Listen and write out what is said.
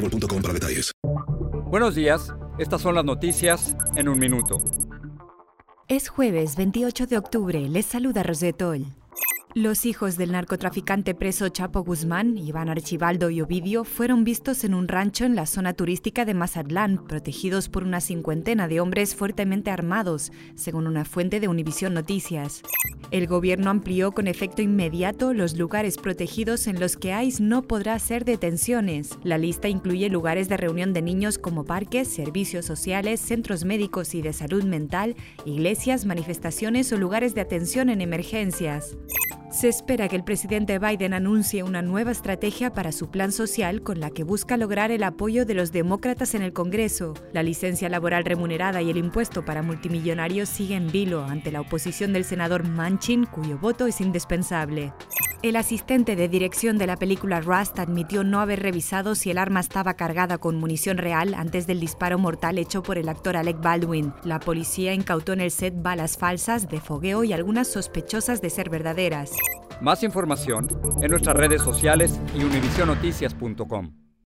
boostmobile.com para detalles. Buenos días, estas son las noticias en un minuto. Es jueves 28 de octubre, les saluda Rosetol. Los hijos del narcotraficante preso Chapo Guzmán, Iván Archibaldo y Ovidio, fueron vistos en un rancho en la zona turística de Mazatlán, protegidos por una cincuentena de hombres fuertemente armados, según una fuente de Univisión Noticias. El gobierno amplió con efecto inmediato los lugares protegidos en los que ICE no podrá hacer detenciones. La lista incluye lugares de reunión de niños como parques, servicios sociales, centros médicos y de salud mental, iglesias, manifestaciones o lugares de atención en emergencias. Se espera que el presidente Biden anuncie una nueva estrategia para su plan social con la que busca lograr el apoyo de los demócratas en el Congreso. La licencia laboral remunerada y el impuesto para multimillonarios siguen en vilo ante la oposición del senador Manchin, cuyo voto es indispensable. El asistente de dirección de la película Rust admitió no haber revisado si el arma estaba cargada con munición real antes del disparo mortal hecho por el actor Alec Baldwin. La policía incautó en el set balas falsas de fogueo y algunas sospechosas de ser verdaderas. Más información en nuestras redes sociales y univisionoticias.com.